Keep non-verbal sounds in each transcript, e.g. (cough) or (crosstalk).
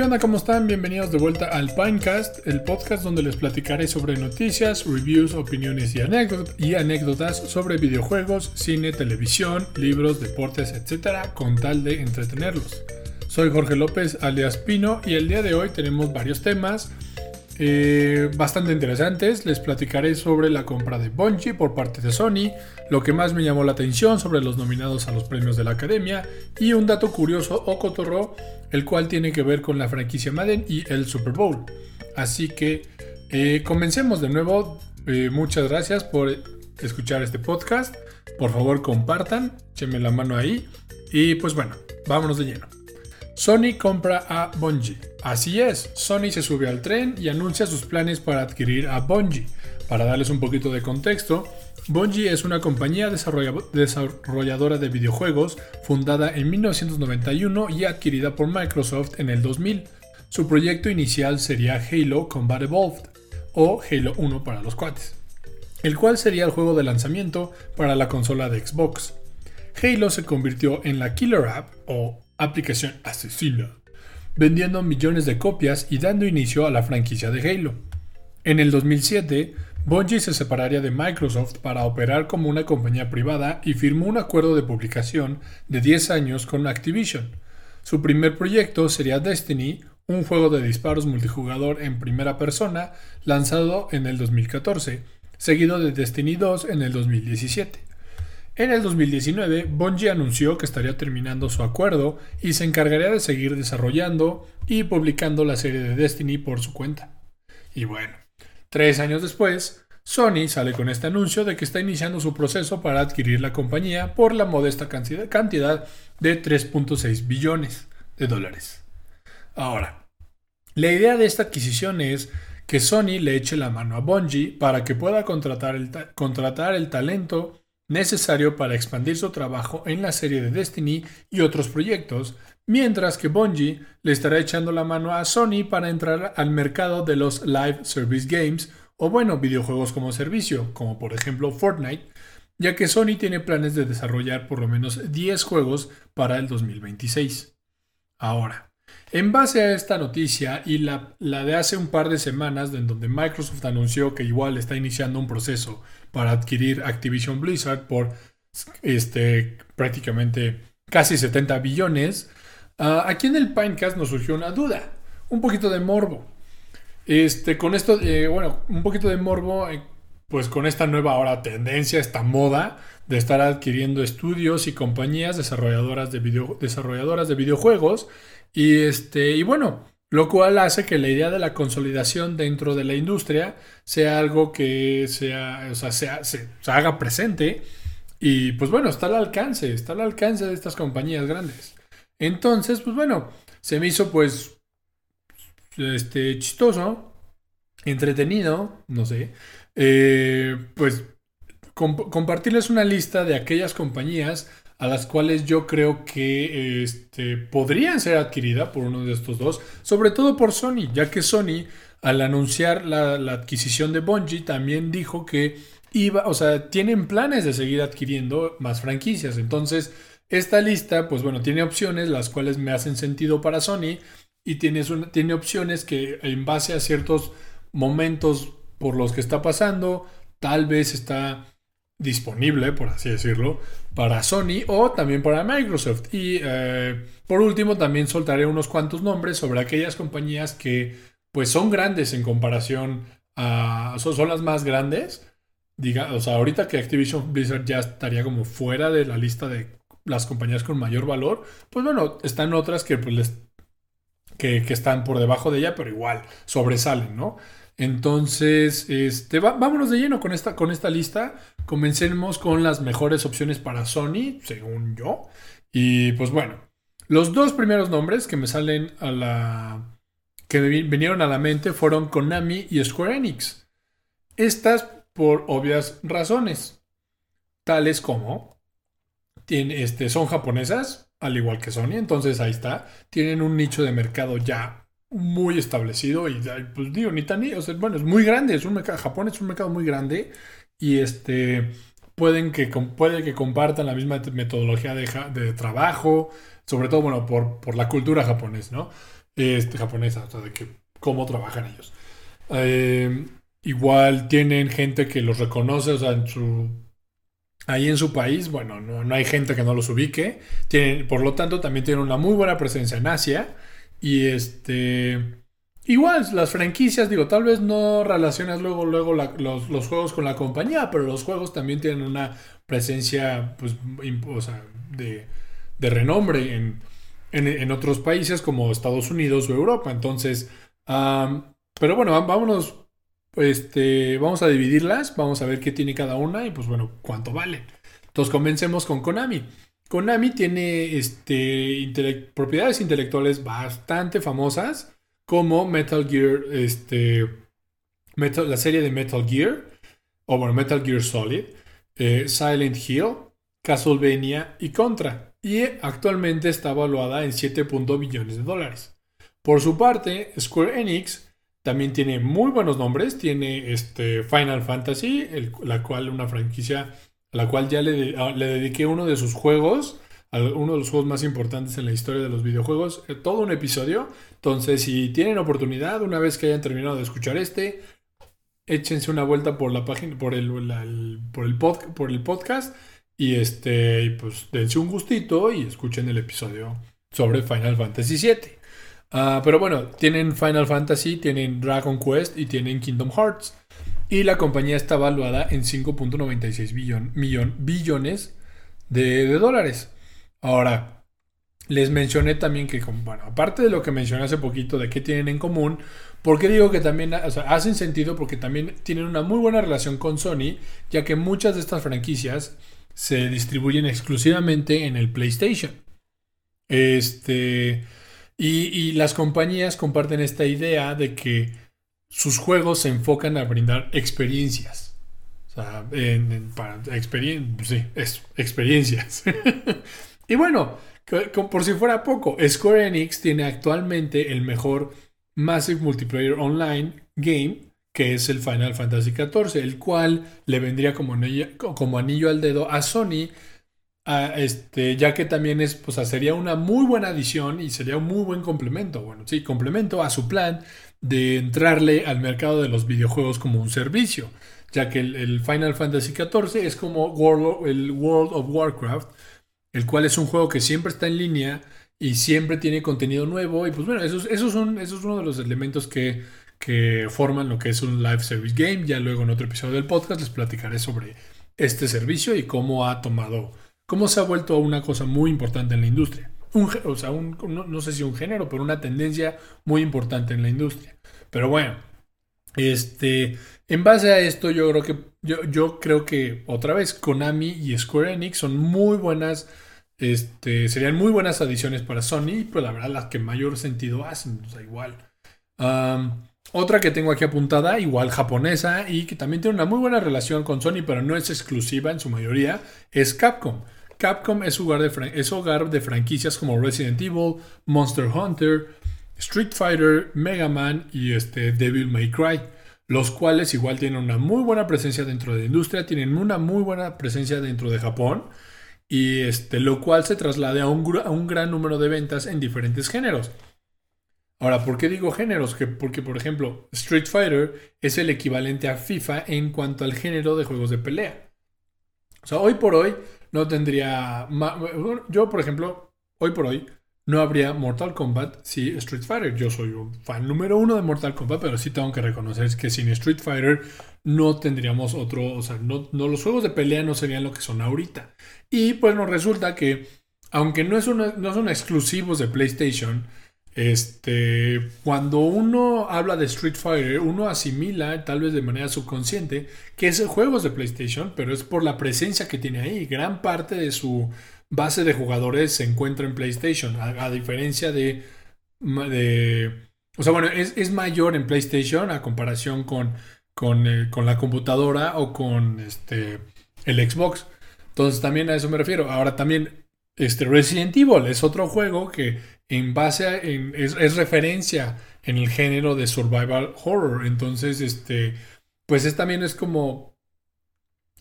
¿Qué onda? ¿Cómo están? Bienvenidos de vuelta al Pinecast, el podcast donde les platicaré sobre noticias, reviews, opiniones y, anécdotas sobre videojuegos, cine, televisión, libros, deportes, etc. con tal de entretenerlos. Soy Jorge López alias Pino y el día de hoy tenemos varios temas eh, bastante interesantes. Les platicaré sobre la compra de Bungie por parte de Sony, lo que más me llamó la atención sobre los nominados a los premios de la Academia y un dato curioso o cotorro, el cual tiene que ver con la franquicia Madden y el Super Bowl. Así que eh, comencemos de nuevo. Eh, muchas gracias por escuchar este podcast. Por favor compartan, échenme la mano ahí. Y pues bueno, vámonos de lleno. Sony compra a Bungie. Así es, Sony se sube al tren y anuncia sus planes para adquirir a Bungie. Para darles un poquito de contexto, Bungie es una compañía desarrolladora de videojuegos fundada en 1991 y adquirida por Microsoft en el 2000. Su proyecto inicial sería Halo Combat Evolved, o Halo 1 para los cuates, el cual sería el juego de lanzamiento para la consola de Xbox. Halo se convirtió en la Killer App, o aplicación asesina, vendiendo millones de copias y dando inicio a la franquicia de Halo. En el 2007, Bungie se separaría de Microsoft para operar como una compañía privada y firmó un acuerdo de publicación de 10 años con Activision. Su primer proyecto sería Destiny, un juego de disparos multijugador en primera persona lanzado en el 2014, seguido de Destiny 2 en el 2017. En el 2019, Bungie anunció que estaría terminando su acuerdo y se encargaría de seguir desarrollando y publicando la serie de Destiny por su cuenta. Y bueno, tres años después, Sony sale con este anuncio de que está iniciando su proceso para adquirir la compañía por la modesta cantidad de 3.6 billones de dólares. Ahora, la idea de esta adquisición es que Sony le eche la mano a Bungie para que pueda contratar el, contratar el talento necesario para expandir su trabajo en la serie de Destiny y otros proyectos, mientras que Bungie le estará echando la mano a Sony para entrar al mercado de los live service games o bueno, videojuegos como servicio, como por ejemplo Fortnite, ya que Sony tiene planes de desarrollar por lo menos 10 juegos para el 2026. Ahora, en base a esta noticia y la, de hace un par de semanas, en donde Microsoft anunció que igual está iniciando un proceso para adquirir Activision Blizzard por este, prácticamente casi 70 billones, ah, aquí en el Pinecast nos surgió una duda, un poquito de morbo. Este, con esto, bueno, un poquito de morbo, eh, pues con esta nueva ahora tendencia, esta moda de estar adquiriendo estudios y compañías desarrolladoras de, desarrolladoras de videojuegos y, este, y bueno, lo cual hace que la idea de la consolidación dentro de la industria sea algo que sea, o sea, sea, se, haga presente y pues bueno, está al alcance, está al alcance de estas compañías grandes. Entonces, pues bueno, se me hizo pues este, chistoso, entretenido, no sé, eh, pues compartirles una lista de aquellas compañías a las cuales yo creo que este, podrían ser adquiridas por uno de estos dos, sobre todo por Sony, ya que Sony al anunciar la, adquisición de Bungie también dijo que iba, o sea, tienen planes de seguir adquiriendo más franquicias. Entonces, esta lista, pues bueno, tiene opciones las cuales me hacen sentido para Sony y tiene, tiene opciones que en base a ciertos momentos por los que está pasando, tal vez está disponible, por así decirlo, para Sony o también para Microsoft. Y eh, por último, también soltaré unos cuantos nombres sobre aquellas compañías que pues son grandes en comparación a... son, las más grandes. Diga, o sea, ahorita que Activision Blizzard ya estaría como fuera de la lista de las compañías con mayor valor, pues bueno, están otras que pues que, están por debajo de ella, pero igual sobresalen, ¿no? Entonces, este, vámonos de lleno con esta, con esta lista. Comencemos con las mejores opciones para Sony, según yo. Y pues bueno, los dos primeros nombres que me salen a la. que me vinieron a la mente fueron Konami y Square Enix. Estas por obvias razones, tales como tiene, este, son japonesas, al igual que Sony, entonces ahí está, tienen un nicho de mercado ya muy establecido y pues digo, ni tan, o sea, bueno, es muy grande, es un mercado, Japón es un mercado muy grande y este, pueden que, puede que compartan la misma metodología de, de trabajo, sobre todo, bueno, por, por la cultura japonesa, ¿no? este, japonesa, o sea, de que cómo trabajan ellos. Eh, igual tienen gente que los reconoce, ahí en su país, bueno, no, hay gente que no los ubique. Tienen, por lo tanto, también tienen una muy buena presencia en Asia. Y este. Igual, las franquicias, digo, tal vez no relacionas luego, luego los, juegos con la compañía, pero los juegos también tienen una presencia, pues, de, de renombre en, en, otros países como Estados Unidos o Europa. Entonces, pero bueno, vámonos este, vamos a dividirlas, vamos a ver qué tiene cada una y pues bueno, cuánto vale. Entonces comencemos con Konami. Konami tiene este, propiedades intelectuales bastante famosas como Metal Gear, este, la serie de Metal Gear, o bueno, Metal Gear Solid, eh, Silent Hill, Castlevania y Contra. Y actualmente está evaluada en 7. billones de dólares. Por su parte, Square Enix también tiene muy buenos nombres. Tiene este Final Fantasy, la cual una franquicia a la cual ya le, ah, le, dediqué uno de sus juegos, uno de los juegos más importantes en la historia de los videojuegos, eh, todo un episodio. Entonces, si tienen oportunidad, una vez que hayan terminado de escuchar este, échense una vuelta por la página, por el, por el, por el podcast y este, pues dense un gustito y escuchen el episodio sobre Final Fantasy VII. Ah, pero bueno, tienen Final Fantasy, tienen Dragon Quest y tienen Kingdom Hearts. Y la compañía está valuada en 5.96 billones de, dólares. Ahora, les mencioné también que, bueno, aparte de lo que mencioné hace poquito de qué tienen en común, porque digo que también hacen sentido porque también tienen una muy buena relación con Sony, ya que muchas de estas franquicias se distribuyen exclusivamente en el PlayStation. Este. Y, las compañías comparten esta idea de que sus juegos se enfocan a brindar experiencias. O sea, sí, experiencias. (laughs) y bueno, por si fuera poco, Square Enix tiene actualmente el mejor Massive Multiplayer Online game, que es el Final Fantasy XIV, el cual le vendría como como anillo al dedo a Sony este, ya que también es, pues, sería una muy buena adición y sería un muy buen complemento, bueno, sí, complemento a su plan de entrarle al mercado de los videojuegos como un servicio, ya que el, Final Fantasy XIV es como el World of Warcraft, el cual es un juego que siempre está en línea y siempre tiene contenido nuevo y pues bueno, eso es uno de los elementos que, que forman lo que es un live service game, ya luego en otro episodio del podcast les platicaré sobre este servicio y cómo ha tomado cómo se ha vuelto una cosa muy importante en la industria. O sea, no, sé si un género, pero una tendencia muy importante en la industria. Pero bueno, este, en base a esto, yo creo que, yo, yo creo que otra vez Konami y Square Enix son muy buenas, este, serían muy buenas adiciones para Sony, pero la verdad las que mayor sentido hacen, o igual. otra que tengo aquí apuntada, igual japonesa y que también tiene una muy buena relación con Sony, pero no es exclusiva en su mayoría, es Capcom. Capcom es hogar, de franquicias como Resident Evil, Monster Hunter, Street Fighter, Mega Man y este Devil May Cry, los cuales igual tienen una muy buena presencia dentro de la industria, tienen una muy buena presencia dentro de Japón y este, lo cual se traslada a un, a un gran número de ventas en diferentes géneros. Ahora, ¿por qué digo géneros? Que porque, por ejemplo, Street Fighter es el equivalente a FIFA en cuanto al género de juegos de pelea. O sea, hoy por hoy, no tendría... Yo, por ejemplo, hoy por hoy, no habría Mortal Kombat si Street Fighter. Yo soy un fan número uno de Mortal Kombat, pero sí tengo que reconocer que sin Street Fighter no tendríamos otro, o sea, no, los juegos de pelea no serían lo que son ahorita. Y pues nos resulta que, aunque no, es no son exclusivos de PlayStation, este, cuando uno habla de Street Fighter, uno asimila, tal vez de manera subconsciente, que es juegos de PlayStation, pero es por la presencia que tiene ahí. Gran parte de su base de jugadores se encuentra en PlayStation, a, diferencia de, O sea, bueno, es, mayor en PlayStation a comparación con, con, eh, con la computadora o con este, el Xbox. Entonces también a eso me refiero. Ahora también este Resident Evil es otro juego que en base a, es, referencia en el género de survival horror. Entonces, este, pues es, también es como,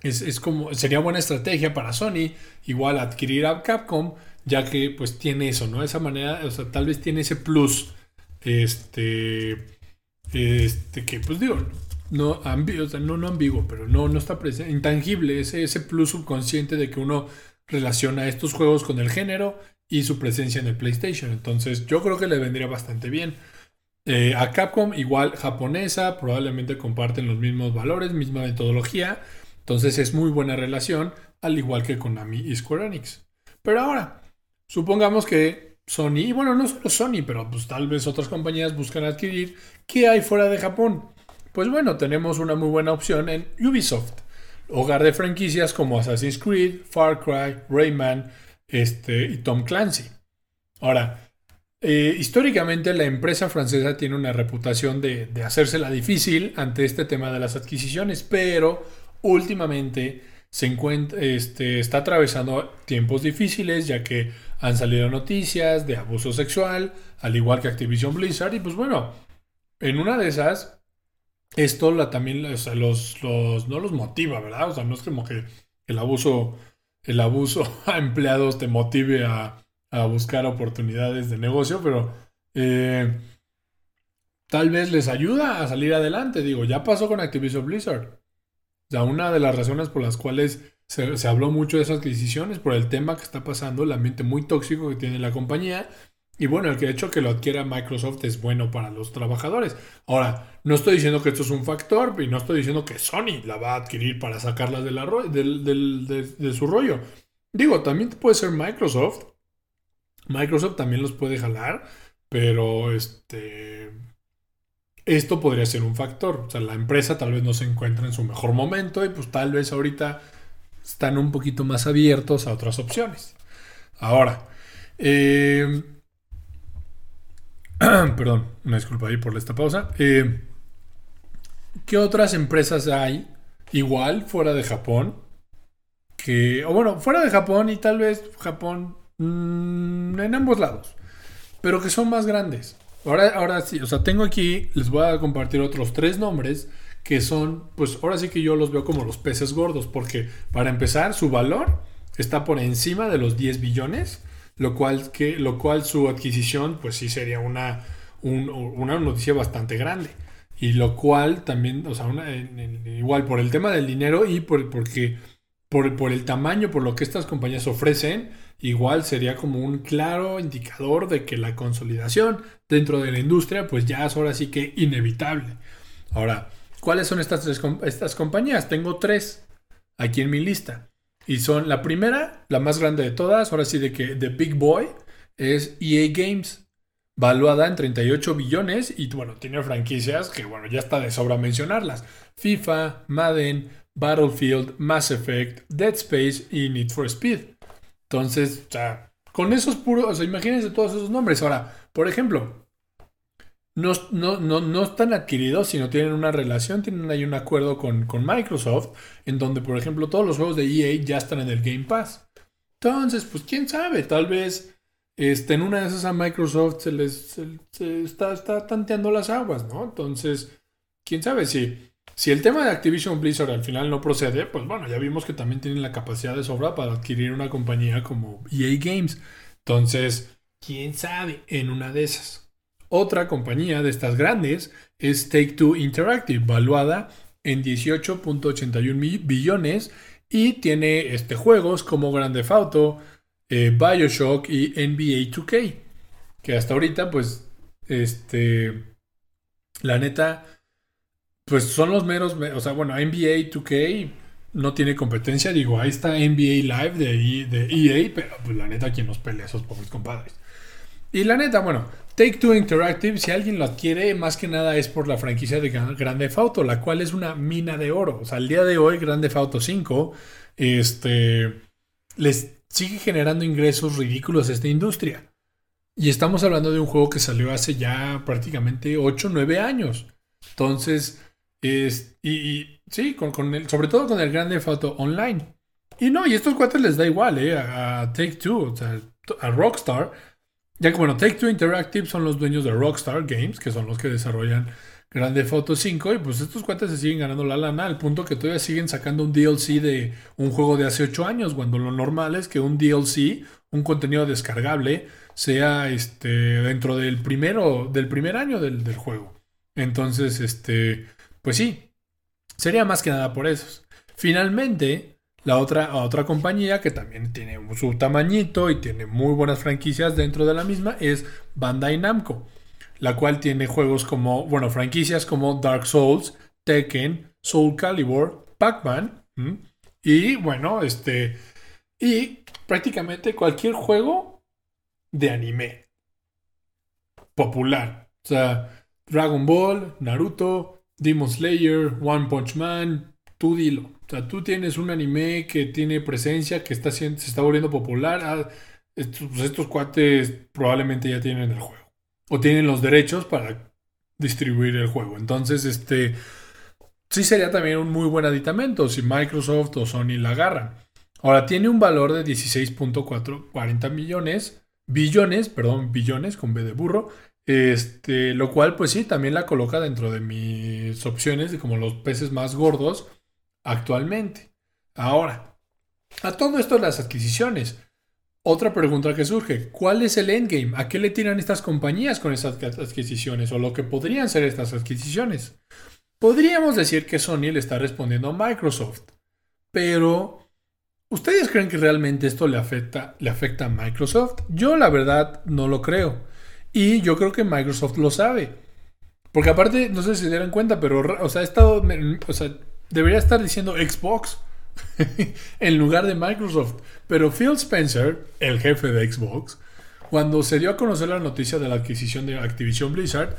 es, como, sería buena estrategia para Sony, igual adquirir a Capcom, ya que pues tiene eso, ¿no? Esa manera, o sea, tal vez tiene ese plus este, este, que pues digo, no, ambiguo, no, no ambiguo, pero no, no está presente, intangible, ese, ese plus subconsciente de que uno relaciona estos juegos con el género y su presencia en el PlayStation. Entonces yo creo que le vendría bastante bien. Eh, a Capcom, igual japonesa, probablemente comparten los mismos valores, misma metodología. Entonces es muy buena relación, al igual que Konami y Square Enix. Pero ahora, supongamos que Sony, y bueno, no solo Sony, pero pues tal vez otras compañías buscan adquirir, ¿qué hay fuera de Japón? Pues bueno, tenemos una muy buena opción en Ubisoft, hogar de franquicias como Assassin's Creed, Far Cry, Rayman este, y Tom Clancy. Ahora, eh, históricamente la empresa francesa tiene una reputación de, de hacérsela difícil ante este tema de las adquisiciones, pero últimamente se encuentra, este, está atravesando tiempos difíciles ya que han salido noticias de abuso sexual, al igual que Activision Blizzard, y pues bueno, en una de esas, esto la, también los, no los motiva, ¿verdad? O sea, no es como que el abuso, el abuso (laughs) a empleados te motive a, buscar oportunidades de negocio, pero eh, tal vez les ayuda a salir adelante. Digo, ya pasó con Activision Blizzard. O sea, una de las razones por las cuales se, habló mucho de esas adquisiciones por el tema que está pasando, el ambiente muy tóxico que tiene la compañía. Y bueno, el que hecho que lo adquiera Microsoft es bueno para los trabajadores. Ahora, no estoy diciendo que esto es un factor y no estoy diciendo que Sony la va a adquirir para sacarla de, la, de su rollo. Digo, también puede ser Microsoft. Microsoft también los puede jalar, pero este esto podría ser un factor. O sea, la empresa tal vez no se encuentra en su mejor momento y pues tal vez ahorita están un poquito más abiertos a otras opciones. Ahora, eh, (clears throat) perdón, una disculpa ahí por esta pausa. Eh, ¿Qué otras empresas hay igual fuera de Japón? Que, o bueno, fuera de Japón y tal vez Japón mm, en ambos lados, pero que son más grandes. Ahora, ahora sí, o sea, tengo aquí, les voy a compartir otros tres nombres que son, pues ahora sí que yo los veo como los peces gordos, porque para empezar, su valor está por encima de los 10 billones, lo cual, que, lo cual su adquisición, pues sí sería una, una noticia bastante grande. Y lo cual también, o sea, igual por el tema del dinero y por, porque, por, por el tamaño, por lo que estas compañías ofrecen, igual sería como un claro indicador de que la consolidación dentro de la industria pues ya es ahora sí que inevitable. Ahora, ¿cuáles son estas, estas compañías? Tengo tres aquí en mi lista. Y son la primera, la más grande de todas, ahora sí de que The Big Boy, es EA Games, valuada en 38 billones y bueno, tiene franquicias que bueno, ya está de sobra mencionarlas. FIFA, Madden, Battlefield, Mass Effect, Dead Space y Need for Speed. Entonces, o sea, con esos puros, o sea, imagínense todos esos nombres. Ahora, por ejemplo, no, no, no, están adquiridos, sino tienen una relación, tienen ahí un acuerdo con, Microsoft, en donde, por ejemplo, todos los juegos de EA ya están en el Game Pass. Entonces, pues quién sabe, tal vez este, en una de esas a Microsoft se les está, está tanteando las aguas, ¿no? Entonces, quién sabe si si el tema de Activision Blizzard al final no procede, pues bueno, ya vimos que también tienen la capacidad de sobra para adquirir una compañía como EA Games. Entonces, quién sabe en una de esas. Otra compañía de estas grandes es Take Two Interactive, valuada en 18.81 billones y tiene este, juegos como Grand Theft Auto, eh, Bioshock y NBA 2K. Que hasta ahorita, pues, este, la neta, pues son los meros, o sea, bueno, NBA 2K no tiene competencia, digo, ahí está NBA Live de, de EA, pero pues la neta, quien nos pelea esos pobres compadres. Y la neta, bueno, Take Two Interactive, si alguien lo adquiere, más que nada es por la franquicia de Grande Auto, la cual es una mina de oro. O sea, al día de hoy, Grande Auto 5, este, les sigue generando ingresos ridículos a esta industria. Y estamos hablando de un juego que salió hace ya prácticamente 8 9 años. Entonces, es, y, sí, sobre todo con el grande foto online. Y no, y estos cuates les da igual, ¿eh? A, Take Two, o sea, a Rockstar. Ya que, bueno, Take Two Interactive son los dueños de Rockstar Games, que son los que desarrollan Grande Foto 5 y pues estos cuates se siguen ganando la lana al punto que todavía siguen sacando un DLC de un juego de hace 8 años, cuando lo normal es que un DLC, un contenido descargable, sea este, dentro del, primero, del primer año del, del juego. Entonces, este, pues sí, sería más que nada por eso. Finalmente, la otra, otra compañía que también tiene su tamañito y tiene muy buenas franquicias dentro de la misma es Bandai Namco, la cual tiene juegos como, bueno, franquicias como Dark Souls, Tekken, Soul Calibur, Pac-Man y bueno, este y prácticamente cualquier juego de anime popular, o sea, Dragon Ball, Naruto, Demon Slayer, One Punch Man, tú dilo. O sea, tú tienes un anime que tiene presencia, que está se está volviendo popular. Ah, estos, pues, estos cuates probablemente ya tienen el juego. O tienen los derechos para distribuir el juego. Entonces, este sí sería también un muy buen aditamento si Microsoft o Sony la agarran. Ahora, tiene un valor de 16.440 millones, billones, perdón, billones con B de burro. Este, lo cual, pues sí, también la coloca dentro de mis opciones de como los peces más gordos actualmente. Ahora, a todo esto las adquisiciones. Otra pregunta que surge, ¿cuál es el endgame? ¿A qué le tiran estas compañías con estas adquisiciones o lo que podrían ser estas adquisiciones? Podríamos decir que Sony le está respondiendo a Microsoft, pero ¿ustedes creen que realmente esto le afecta, le afecta a Microsoft? Yo la verdad no lo creo. Y yo creo que Microsoft lo sabe. Porque aparte, no sé si se dieron cuenta, pero, o sea, he estado, o sea, debería estar diciendo Xbox (laughs) en lugar de Microsoft. Pero Phil Spencer, el jefe de Xbox, cuando se dio a conocer la noticia de la adquisición de Activision Blizzard,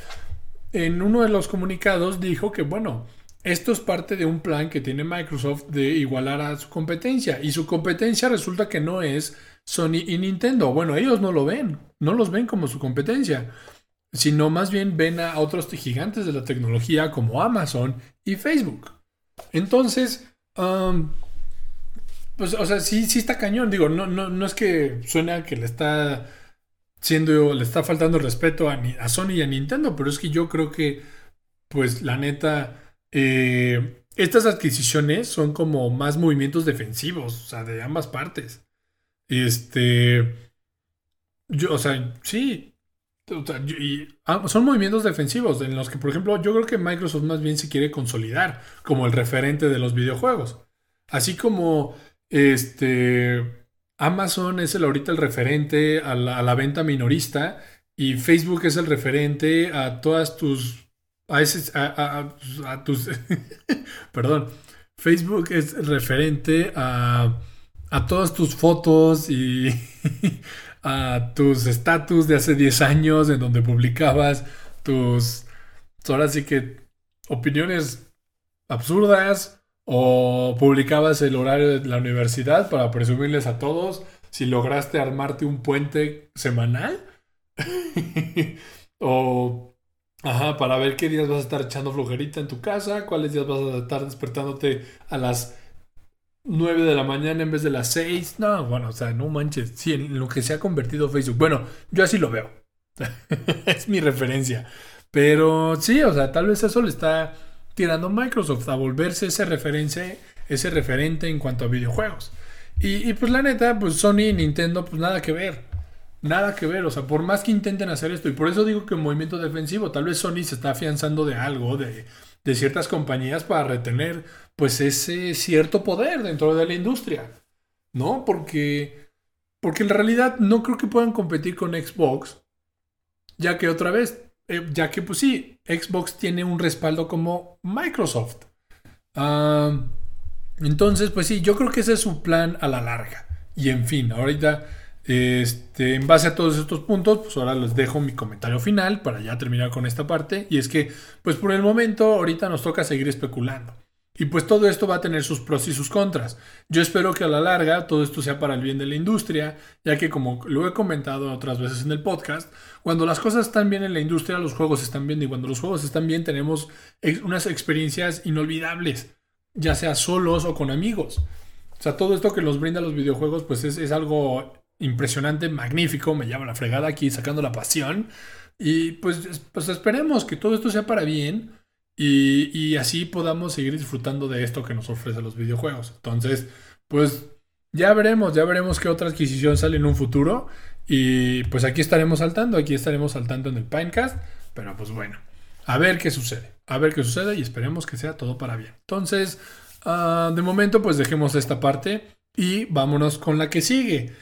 en uno de los comunicados dijo que, bueno, esto es parte de un plan que tiene Microsoft de igualar a su competencia. Y su competencia resulta que no es Sony y Nintendo. Bueno, ellos no lo ven, no los ven como su competencia, sino más bien ven a otros gigantes de la tecnología como Amazon y Facebook. Entonces, pues, o sea, sí, sí está cañón. Digo, no, no, no es que suene que le está siendo, le está faltando respeto a, a, Sony y a Nintendo, pero es que yo creo que, pues, la neta, eh, estas adquisiciones son como más movimientos defensivos, o sea, de ambas partes. Este, yo, o sea, sí, y, ah, son movimientos defensivos en los que, por ejemplo, yo creo que Microsoft más bien se quiere consolidar como el referente de los videojuegos. Así como este Amazon es el, ahorita el referente a la, venta minorista y Facebook es el referente a todas tus a, ese, a tus (laughs) perdón Facebook es referente a a todas tus fotos y (laughs) a tus estatus de hace 10 años en donde publicabas tus, ahora sí que, opiniones absurdas o publicabas el horario de la universidad para presumirles a todos si lograste armarte un puente semanal. (laughs) O ajá, para ver qué días vas a estar echando flojerita en tu casa, cuáles días vas a estar despertándote a las 9 de la mañana en vez de las 6. No, bueno, o sea, no manches. Sí, en lo que se ha convertido Facebook. Bueno, yo así lo veo. (laughs) es mi referencia. Pero sí, o sea, tal vez eso le está tirando Microsoft a volverse ese referencia, ese referente en cuanto a videojuegos. Y, pues la neta, pues Sony y Nintendo, pues nada que ver. Nada que ver, o sea, por más que intenten hacer esto, y por eso digo que movimiento defensivo, tal vez Sony se está afianzando de algo, de, de ciertas compañías para retener pues ese cierto poder dentro de la industria, ¿no? Porque, porque en realidad no creo que puedan competir con Xbox, ya que otra vez, eh, ya que pues sí, Xbox tiene un respaldo como Microsoft. entonces, pues sí, yo creo que ese es su plan a la larga. Y en fin, ahorita este, en base a todos estos puntos, pues ahora les dejo mi comentario final para ya terminar con esta parte. Y es que, pues por el momento, ahorita nos toca seguir especulando. Y pues todo esto va a tener sus pros y sus contras. Yo espero que a la larga todo esto sea para el bien de la industria, ya que como lo he comentado otras veces en el podcast, cuando las cosas están bien en la industria, los juegos están bien y cuando los juegos están bien tenemos unas experiencias inolvidables, ya sea solos o con amigos. O sea, todo esto que nos brinda los videojuegos pues es, es algo impresionante, magnífico, me llama la fregada aquí sacando la pasión. Y pues, pues esperemos que todo esto sea para bien, y, así podamos seguir disfrutando de esto que nos ofrecen los videojuegos. Entonces, pues ya veremos, ya veremos qué otra adquisición sale en un futuro. Y pues aquí estaremos saltando, aquí estaremos saltando en el Pinecast. Pero pues bueno, a ver qué sucede. A ver qué sucede y esperemos que sea todo para bien. Entonces, ah, de momento pues dejemos esta parte y vámonos con la que sigue.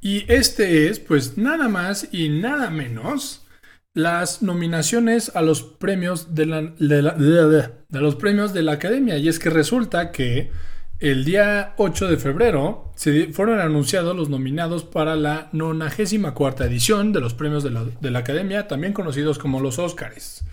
Y este es pues nada más y nada menos las nominaciones a los premios de la, de los premios de la academia. Y es que resulta que el día 8 de febrero se fueron anunciados los nominados para la 94 edición de los premios de la, Academia, también conocidos como los Óscares.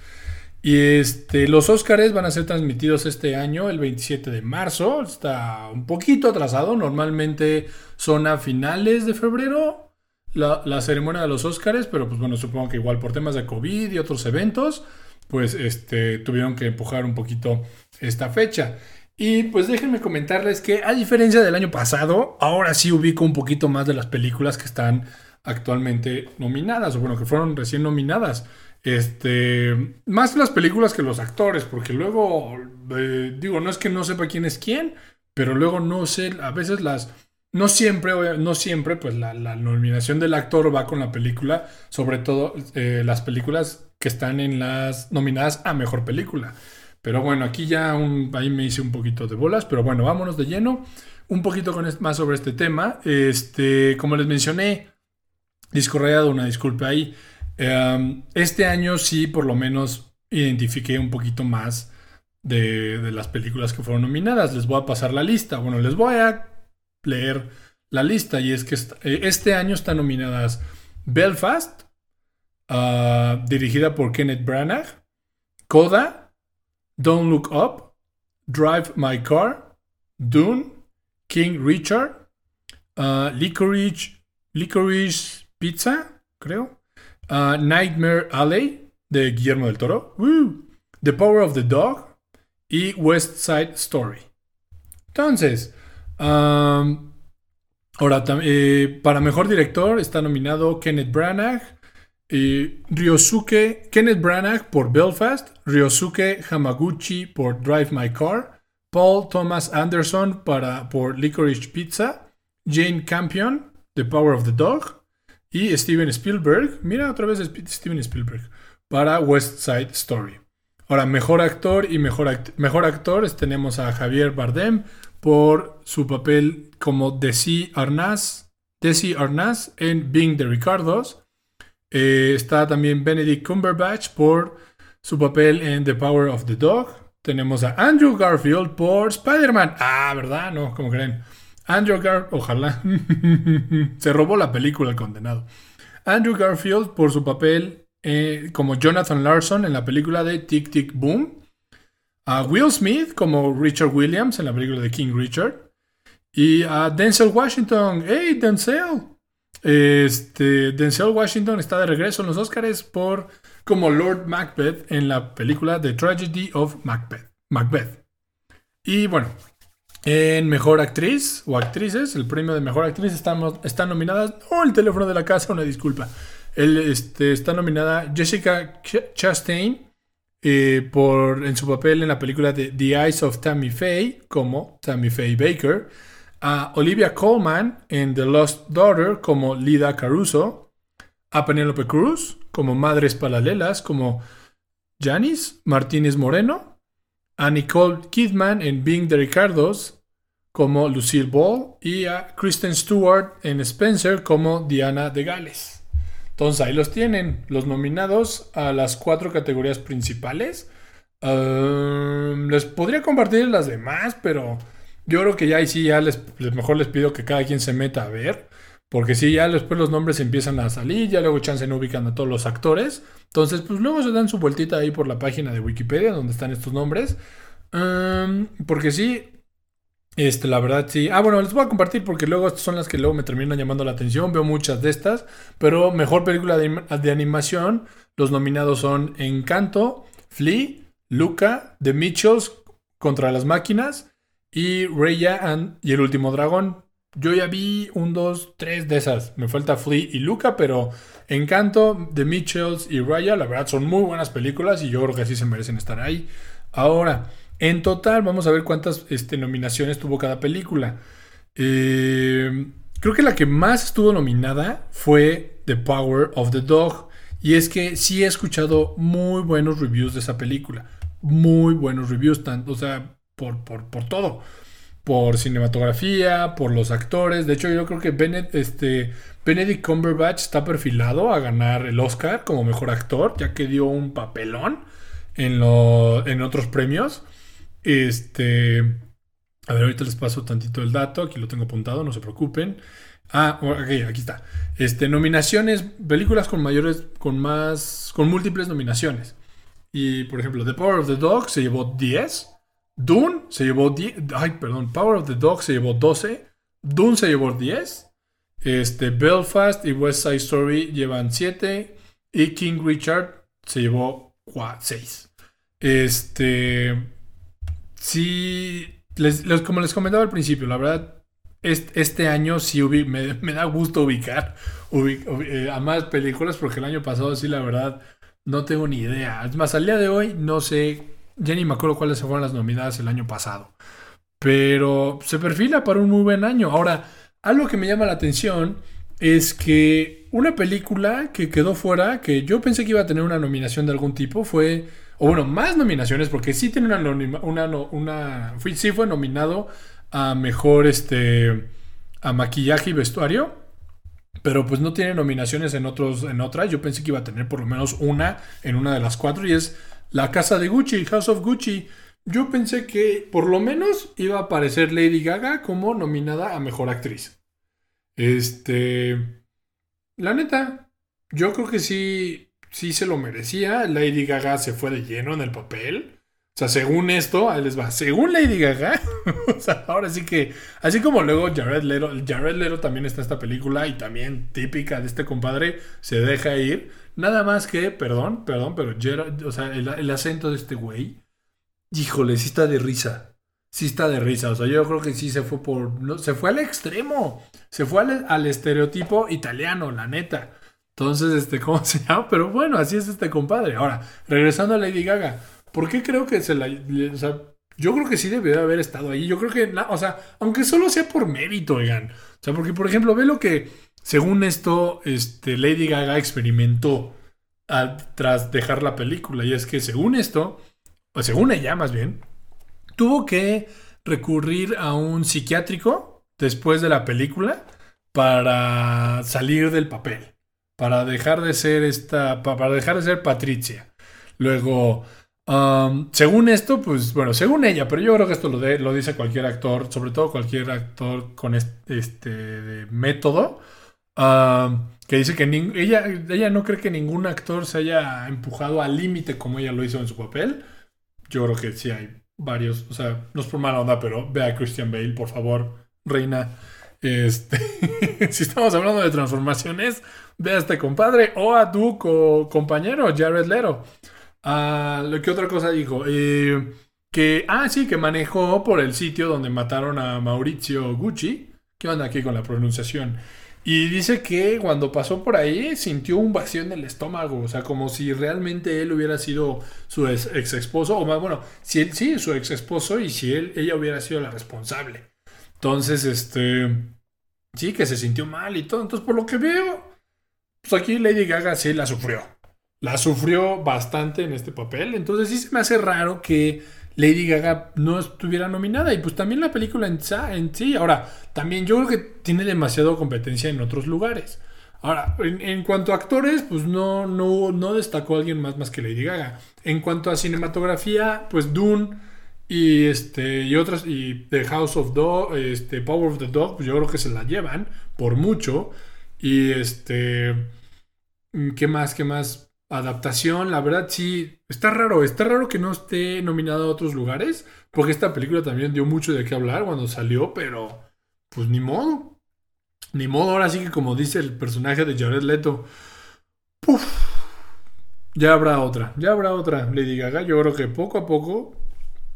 Y este, los Óscares van a ser transmitidos este año, el 27 de marzo. Está un poquito atrasado. Normalmente son a finales de febrero la, ceremonia de los Óscares, pero pues bueno, supongo que igual por temas de COVID y otros eventos, pues este, tuvieron que empujar un poquito esta fecha. Y pues déjenme comentarles que a diferencia del año pasado, ahora sí ubico un poquito más de las películas que están actualmente nominadas, o bueno, que fueron recién nominadas. Este, más las películas que los actores, porque luego, eh, digo, no es que no sepa quién es quién, pero luego no sé, a veces las, no siempre, no siempre, pues la, nominación del actor va con la película, sobre todo eh, las películas que están en las nominadas a mejor película. Pero bueno, aquí ya ahí me hice un poquito de bolas, pero bueno, vámonos de lleno. Un poquito más sobre este tema. Este, como les mencioné, disco una disculpa ahí. Em, este año sí, por lo menos, identifiqué un poquito más de, las películas que fueron nominadas. Les voy a pasar la lista. Bueno, les voy a leer la lista. Y es que eh, este año están nominadas Belfast, ah, dirigida por Kenneth Branagh, Coda, Don't Look Up, Drive My Car, Dune, King Richard, uh, Licorice, Licorice Pizza, creo, Nightmare Alley de Guillermo del Toro, The Power of the Dog y West Side Story. Entonces, ahora, eh, para mejor director está nominado Kenneth Branagh, Ryosuke Kenneth Branagh por Belfast, Ryosuke Hamaguchi por Drive My Car, Paul Thomas Anderson para, por Licorice Pizza, Jane Campion, The Power of the Dog, y Steven Spielberg, mira otra vez Steven Spielberg, para West Side Story. Ahora, mejor actor y mejor, mejor actor tenemos a Javier Bardem por su papel como Desi Arnaz, Desi Arnaz en Being the Ricardos. Eh, está también Benedict Cumberbatch por su papel en The Power of the Dog. Tenemos a Andrew Garfield por Spider-Man. Ah, ¿verdad? No, como creen. Andrew Garfield, ojalá. (laughs) Se robó la película el condenado. Andrew Garfield por su papel eh, como Jonathan Larson en la película de Tic Tic Boom. A Will Smith como Richard Williams en la película de King Richard. Y a Denzel Washington. ¡Hey, Denzel! Este, Denzel Washington está de regreso en los Oscars por como Lord Macbeth en la película The Tragedy of Macbeth. Macbeth. Y bueno, en Mejor Actriz o Actrices, el premio de Mejor Actriz están, están nominadas. Oh, el teléfono de la casa, una disculpa. Este, está nominada Jessica Chastain eh, por, en su papel en la película de The Eyes of Tammy Faye, como Tammy Faye Baker a Olivia Colman en The Lost Daughter como Lida Caruso, a Penelope Cruz como Madres Paralelas como Janice Martínez Moreno, a Nicole Kidman en Being the Ricardos como Lucille Ball y a Kristen Stewart en Spencer como Diana de Gales. Entonces ahí los tienen, los nominados a las cuatro categorías principales. les podría compartir las demás, pero yo creo que ya ahí sí, ya les, mejor les pido que cada quien se meta a ver. Porque si ya después los nombres empiezan a salir, ya luego chance no ubican a todos los actores. Entonces, pues luego se dan su vueltita ahí por la página de Wikipedia donde están estos nombres. porque sí, este, la verdad sí. Ah, bueno, les voy a compartir porque luego estas son las que luego me terminan llamando la atención. Veo muchas de estas. Pero mejor película de, de animación. Los nominados son Encanto, Flea, Luca, The Mitchells contra las máquinas y Raya y el último dragón. Yo ya vi un, dos, tres de esas. Me falta Flea y Luca, pero Encanto, The Mitchells y Raya, la verdad son muy buenas películas y yo creo que sí se merecen estar ahí. Ahora, en total, vamos a ver cuántas este, nominaciones tuvo cada película. Eh, creo que la que más estuvo nominada fue The Power of the Dog. Y es que sí he escuchado muy buenos reviews de esa película. Muy buenos reviews, tanto, o sea, por, por, todo. Por cinematografía, por los actores. De hecho, yo creo que Benedict, este, Benedict Cumberbatch está perfilado a ganar el Oscar como mejor actor, ya que dio un papelón en, en otros premios. Este. A ver, ahorita les paso tantito el dato. Aquí lo tengo apuntado, no se preocupen. Ah, ok, aquí está. Este, nominaciones, películas con mayores, con más, con múltiples nominaciones. Y, por ejemplo, The Power of the Dog se llevó 10. Dune se llevó 10. Ay, perdón. Power of the Dog se llevó 12. Dune se llevó 10. Este, Belfast y West Side Story llevan 7. Y King Richard se llevó 6. Este. Sí. como les comentaba al principio, la verdad, este, año sí me, da gusto ubicar, eh, a más películas porque el año pasado sí, la verdad, no tengo ni idea. Es más, al día de hoy no sé, ya ni me acuerdo cuáles fueron las nominadas el año pasado. Pero se perfila para un muy buen año. Ahora, algo que me llama la atención es que una película que quedó fuera, que yo pensé que iba a tener una nominación de algún tipo, fue, o bueno, más nominaciones, porque sí tiene una, una, una, sí fue nominado a mejor este a maquillaje y vestuario, pero pues no tiene nominaciones en otros en otras. Yo pensé que iba a tener por lo menos una en una de las cuatro y es La casa de Gucci, House of Gucci. Yo pensé que por lo menos iba a aparecer Lady Gaga como nominada a mejor actriz. Este la neta, yo creo que sí sí se lo merecía. Lady Gaga se fue de lleno en el papel. O sea, según esto, ahí les va. Según Lady Gaga, (laughs) o sea, ahora sí que, así como luego Jared Leto, Jared Leto también está en esta película y también típica de este compadre, se deja ir. Nada más que, perdón, perdón, pero o sea, el, acento de este güey, híjole, sí está de risa. Sí está de risa. O sea, yo creo que sí se fue por, se fue al extremo. Se fue al, al estereotipo italiano, la neta. Entonces, este, (laughs) ¿cómo se llama? Pero bueno, así es este compadre. Ahora, regresando a Lady Gaga. ¿Por qué creo que se la... yo creo que sí debió haber estado ahí. Yo creo que, o sea, aunque solo sea por mérito, oigan. O sea, porque, por ejemplo, ve lo que, según esto, este, Lady Gaga experimentó tras dejar la película. Y es que, según esto, o según ella más bien, tuvo que recurrir a un psiquiátrico después de la película para salir del papel. Para dejar de ser esta. Para dejar de ser Patricia. Luego según esto, pues bueno, según ella, pero yo creo que esto lo, lo dice cualquier actor, sobre todo cualquier actor con este, método, que dice que ella, ella no cree que ningún actor se haya empujado al límite como ella lo hizo en su papel. Yo creo que sí hay varios, o sea, no es por mala onda, pero ve a Christian Bale, por favor, reina. Este, (laughs) si estamos hablando de transformaciones, ve a este compadre o a tu compañero, Jared Leto. Ah, lo que otra cosa dijo. Eh, que, ah, sí, que manejó por el sitio donde mataron a Maurizio Gucci. ¿Qué onda aquí con la pronunciación? Y dice que cuando pasó por ahí sintió un vacío en el estómago, o sea, como si realmente él hubiera sido su ex, esposo, o más, bueno, si él sí, su ex esposo, y si él, ella hubiera sido la responsable. Entonces, este, sí, que se sintió mal y todo. Entonces, por lo que veo, pues aquí Lady Gaga sí la sufrió la sufrió bastante en este papel. Entonces sí se me hace raro que Lady Gaga no estuviera nominada. Y pues también la película en, sí. Ahora, también yo creo que tiene demasiado competencia en otros lugares. Ahora, en, cuanto a actores, pues no, no, no destacó alguien más más que Lady Gaga. En cuanto a cinematografía, pues Dune y este y otras y The House of Dog, este Power of the Dog, pues yo creo que se la llevan por mucho. Y este ¿qué más? ¿Qué más? Adaptación, la verdad sí, está raro, está raro que no esté nominado a otros lugares, porque esta película también dio mucho de qué hablar cuando salió, pero pues ni modo. Ni modo, ahora sí que como dice el personaje de Jared Leto, ya habrá otra, ya habrá otra Lady Gaga, yo creo que poco a poco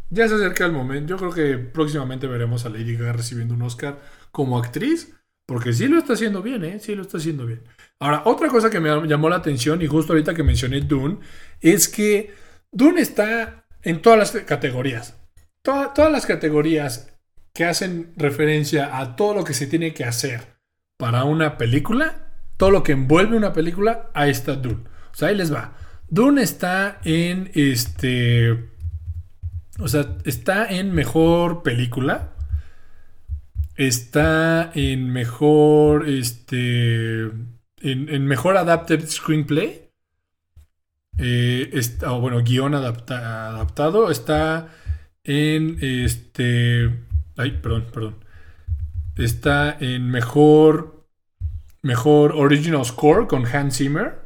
ya se acerca el momento, yo creo que próximamente veremos a Lady Gaga recibiendo un Oscar como actriz, porque sí lo está haciendo bien, ¿eh? Sí lo está haciendo bien. Ahora, otra cosa que me llamó la atención, y justo ahorita que mencioné Dune, es que Dune está en todas las categorías. todas las categorías que hacen referencia a todo lo que se tiene que hacer para una película, todo lo que envuelve una película, ahí está Dune. O sea, ahí les va. Dune está en este. O sea, está en mejor película. Está en mejor. Este. En, mejor adapted screenplay. Eh, está, bueno, guion adaptado. Está en este. Ay, perdón, perdón. Está en mejor. Mejor original score con Hans Zimmer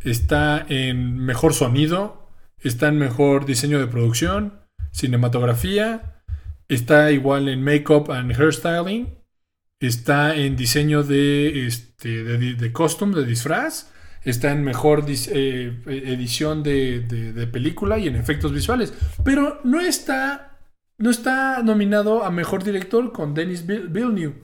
está en mejor sonido, está en mejor diseño de producción, cinematografía, está igual en makeup and hairstyling, está en diseño de, este, de, costume, de disfraz, está en mejor eh, edición de, película y en efectos visuales, pero no está, no está nominado a mejor director con Denis Villeneuve.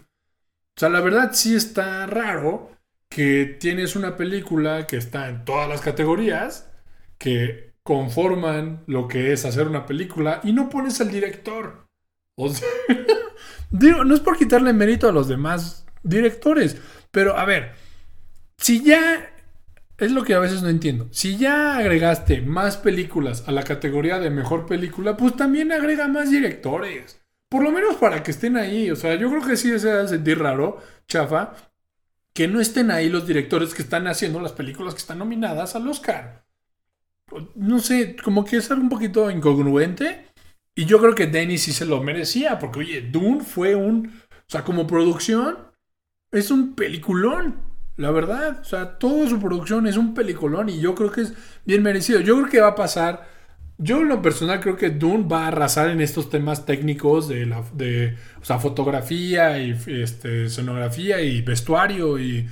O sea, la verdad sí está raro que tienes una película que está en todas las categorías, que conforman lo que es hacer una película y no pones al director. O sea, (laughs) digo, no es por quitarle mérito a los demás directores, pero a ver, si ya es lo que a veces no entiendo. Si ya agregaste más películas a la categoría de mejor película, pues también agrega más directores. Por lo menos para que estén ahí. O sea, yo creo que sí se va a sentir raro, chafa, que no estén ahí los directores que están haciendo las películas que están nominadas al Oscar. No sé, como que es algo un poquito incongruente. Y yo creo que Dennis sí se lo merecía, porque oye, Dune fue un, o sea, como producción, es un peliculón, la verdad. O sea, toda su producción es un peliculón y yo creo que es bien merecido. Yo creo que va a pasar yo en lo personal creo que Dune va a arrasar en estos temas técnicos de la de, o sea, fotografía y este, escenografía y vestuario y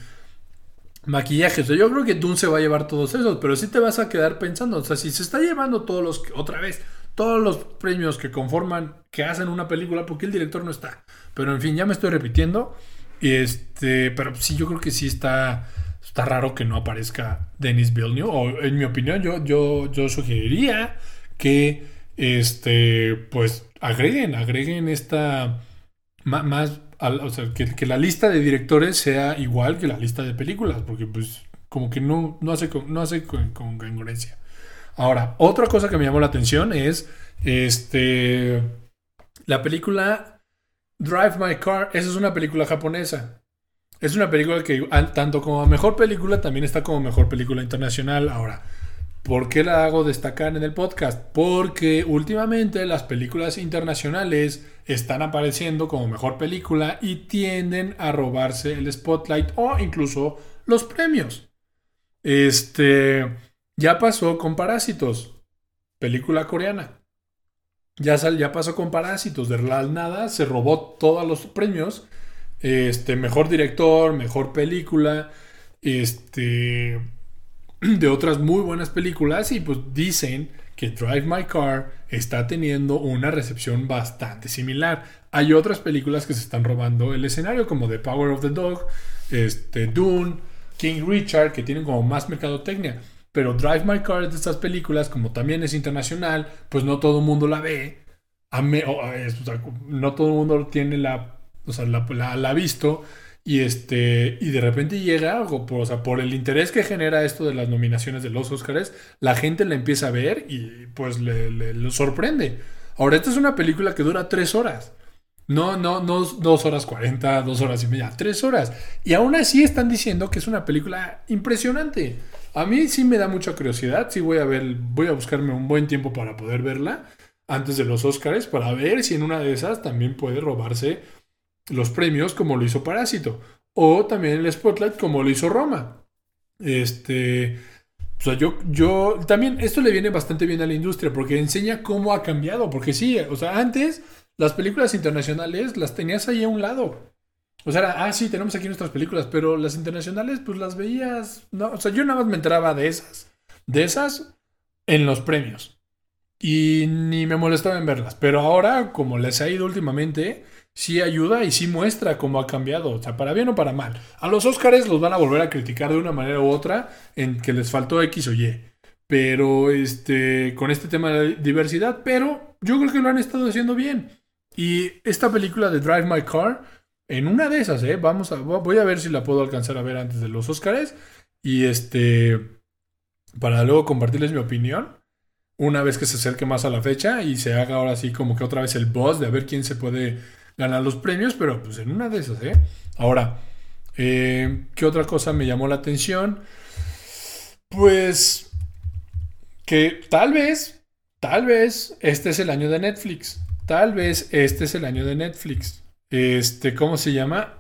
maquillaje. O sea, yo creo que Dune se va a llevar todos esos, pero sí te vas a quedar pensando, o sea, si se está llevando todos los, otra vez, todos los premios que conforman, que hacen una película, porque el director no está. Pero en fin, ya me estoy repitiendo. Este, pero sí, yo creo que sí está está raro que no aparezca Denis Villeneuve. O en mi opinión, yo, yo, yo sugeriría que este, pues agreguen, agreguen esta más, o sea, que, la lista de directores sea igual que la lista de películas, porque pues como que no, no hace, no hace con, congruencia. Ahora, otra cosa que me llamó la atención es este la película Drive My Car. Esa es una película japonesa. Es una película que tanto como mejor película también está como mejor película internacional. Ahora, ¿por qué la hago destacar en el podcast? Porque últimamente las películas internacionales están apareciendo como mejor película y tienden a robarse el spotlight o incluso los premios. Este ya pasó con Parásitos, película coreana. Ya, pasó con Parásitos, de verdad nada, se robó todos los premios este, mejor director, mejor película, este, (clears throat) de otras muy buenas películas y pues dicen que Drive My Car está teniendo una recepción bastante similar. Hay otras películas que se están robando el escenario como The Power of the Dog, este, Dune, King Richard, que tienen como más mercadotecnia. Pero Drive My Car de estas películas, como también es internacional, pues no todo el mundo la ve. no todo el mundo tiene la o sea, la, ha visto y este y de repente llega, o por, o sea, por el interés que genera esto de las nominaciones de los Oscars, la gente la empieza a ver y pues le, sorprende. Ahora, esta es una película que dura tres horas. No, no, no dos horas cuarenta, dos horas y media, tres horas. Y aún así están diciendo que es una película impresionante. A mí sí me da mucha curiosidad. Sí voy a ver, voy a buscarme un buen tiempo para poder verla antes de los Oscars para ver si en una de esas también puede robarse los premios como lo hizo Parásito. O también el Spotlight como lo hizo Roma. Este. O sea, yo, yo también esto le viene bastante bien a la industria porque enseña cómo ha cambiado. Porque sí, o sea, antes las películas internacionales las tenías ahí a un lado. O sea, era, ah, sí, tenemos aquí nuestras películas, pero las internacionales, pues las veías. No, o sea, yo nada más me enteraba de esas. De esas en los premios. Y ni me molestaba en verlas. Pero ahora, como les ha ido últimamente, sí ayuda y sí muestra cómo ha cambiado, o sea, para bien o para mal. A los Oscars los van a volver a criticar de una manera u otra en que les faltó X o Y. pero este, con este tema de diversidad, pero yo creo que lo han estado haciendo bien. Y esta película de Drive My Car, en una de esas, ¿eh? Vamos a, voy a ver si la puedo alcanzar a ver antes de los Oscars. Y este, para luego compartirles mi opinión, una vez que se acerque más a la fecha y se haga ahora sí como que otra vez el boss de a ver quién se puede ganar los premios, pero pues en una de esas, ¿eh? Ahora, eh, ¿qué otra cosa me llamó la atención? Pues que tal vez, tal vez este es el año de Netflix. Tal vez este es el año de Netflix. Este, ¿cómo se llama?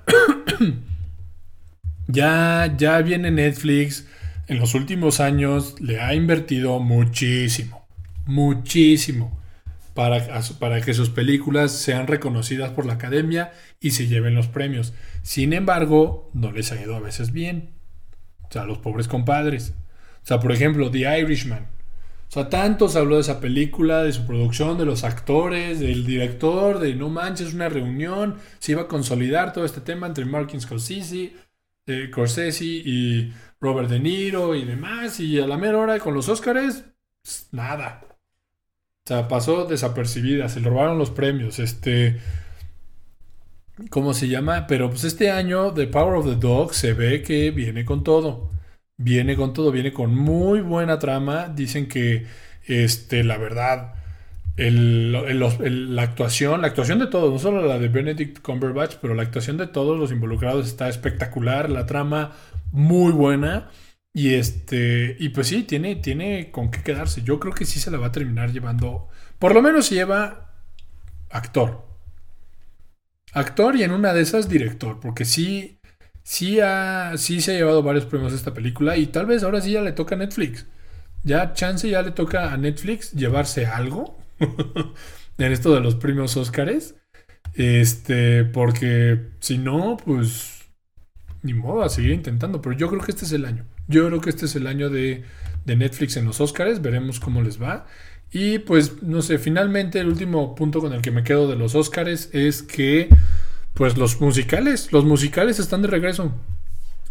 (clears throat) ya, ya viene Netflix. En los últimos años le ha invertido muchísimo, muchísimo para, para que sus películas sean reconocidas por la academia y se lleven los premios. Sin embargo, no les ha ido a veces bien. O sea, los pobres compadres. O sea, por ejemplo, The Irishman. O sea, tanto se habló de esa película, de su producción, de los actores, del director, de no manches, una reunión, se iba a consolidar todo este tema entre Martin Scorsese, eh, y Robert De Niro y demás, y a la mera hora con los Oscars, pues, nada. O sea, pasó desapercibida, se le robaron los premios, este... ¿Cómo se llama? Pero pues este año The Power of the Dog se ve que viene con todo viene con todo, viene con muy buena trama. Dicen que, este, la verdad, la actuación, la actuación de todos, no solo la de Benedict Cumberbatch, pero la actuación de todos los involucrados está espectacular, la trama muy buena. Y este, y pues sí, tiene, tiene con qué quedarse. Yo creo que sí se la va a terminar llevando. Por lo menos se lleva actor. Actor y en una de esas director. Porque sí, sí, ha, sí se ha llevado varios premios esta película y tal vez ahora sí ya le toca a Netflix. Ya chance ya le toca a Netflix llevarse algo (laughs) en esto de los premios Óscares. Este, porque si no, pues ni modo a seguir intentando. Pero yo creo que este es el año. Yo creo que este es el año de, de Netflix en los Óscares. Veremos cómo les va. Y pues, no sé, finalmente el último punto con el que me quedo de los Óscares es que pues los musicales, los musicales están de regreso.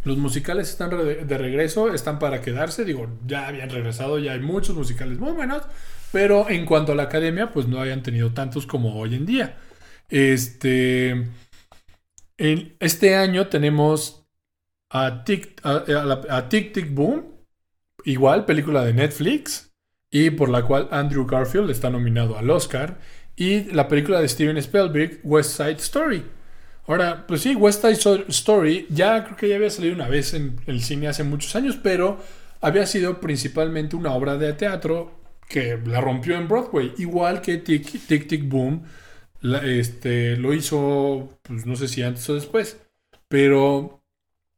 Los musicales están de regreso, están para quedarse. Digo, ya habían regresado, ya hay muchos musicales muy buenos, pero en cuanto a la academia, pues no hayan tenido tantos como hoy en día. Este, en este año tenemos a Tic, a Tic Tic Boom, igual película de Netflix, y por la cual Andrew Garfield está nominado al Oscar, y la película de Steven Spielberg, West Side Story. Ahora, pues sí, West Side Story ya creo que ya había salido una vez en el cine hace muchos años, pero había sido principalmente una obra de teatro que la rompió en Broadway, igual que Tic Tic, Tic Boom este, lo hizo, pues no sé si antes o después, pero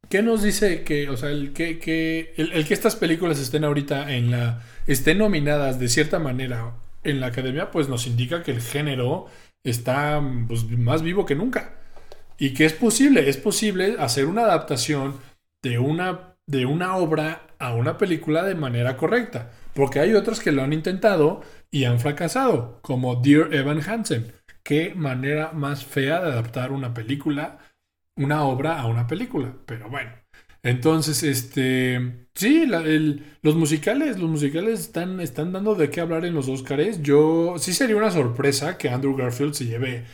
¿qué nos dice que, o sea, el que, el, que estas películas estén ahorita en la, estén nominadas de cierta manera en la academia, pues nos indica que el género está pues, más vivo que nunca. Y que es posible, es posible hacer una adaptación de una, de una obra a una película de manera correcta. Porque hay otras que lo han intentado y han fracasado, como Dear Evan Hansen. Qué manera más fea de adaptar una película, una obra a una película. Pero bueno. Entonces, este. Sí, los musicales, los musicales están, están dando de qué hablar en los Oscars. Yo. Sí sería una sorpresa que Andrew Garfield se lleve